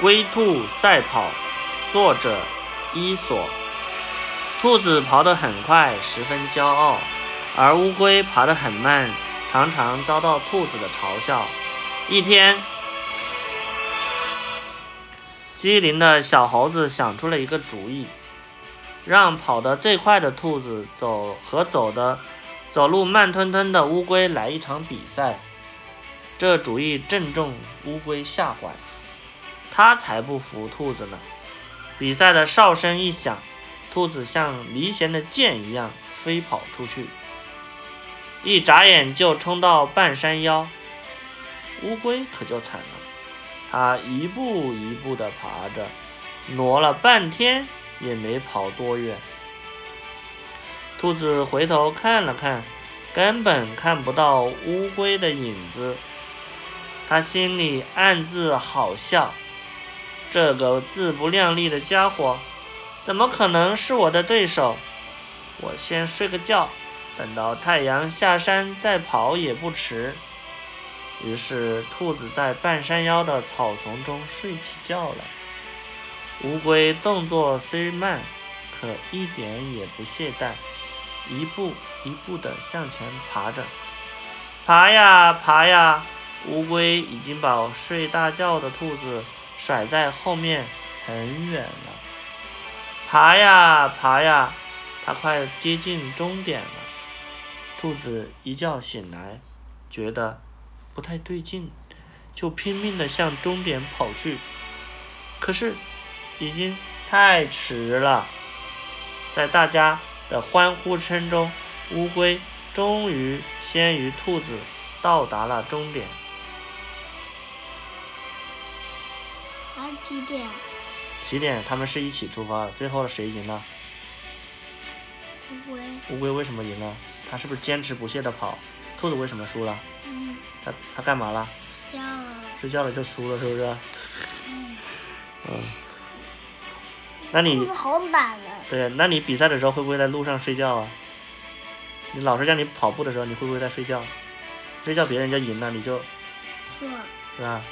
龟兔赛跑，作者伊索。兔子跑得很快，十分骄傲，而乌龟爬得很慢，常常遭到兔子的嘲笑。一天，机灵的小猴子想出了一个主意，让跑得最快的兔子走和走的走路慢吞吞的乌龟来一场比赛。这主意正中乌龟下怀。他才不服兔子呢！比赛的哨声一响，兔子像离弦的箭一样飞跑出去，一眨眼就冲到半山腰。乌龟可就惨了，它一步一步地爬着，挪了半天也没跑多远。兔子回头看了看，根本看不到乌龟的影子，他心里暗自好笑。这个自不量力的家伙，怎么可能是我的对手？我先睡个觉，等到太阳下山再跑也不迟。于是，兔子在半山腰的草丛中睡起觉了。乌龟动作虽慢，可一点也不懈怠，一步一步地向前爬着。爬呀爬呀，乌龟已经把睡大觉的兔子。甩在后面很远了，爬呀爬呀，它快接近终点了。兔子一觉醒来，觉得不太对劲，就拼命地向终点跑去。可是已经太迟了，在大家的欢呼声中，乌龟终于先于兔子到达了终点。起点，起点，他们是一起出发的。最后谁赢了？乌龟。乌龟为什么赢了？它是不是坚持不懈的跑？兔子为什么输了？嗯。它它干嘛了？睡觉了。睡觉了就输了，是不是？嗯。嗯。那你。兔子好懒啊。对，那你比赛的时候会不会在路上睡觉啊？你老师叫你跑步的时候，你会不会在睡觉？睡觉别人就赢了，你就。是。是吧？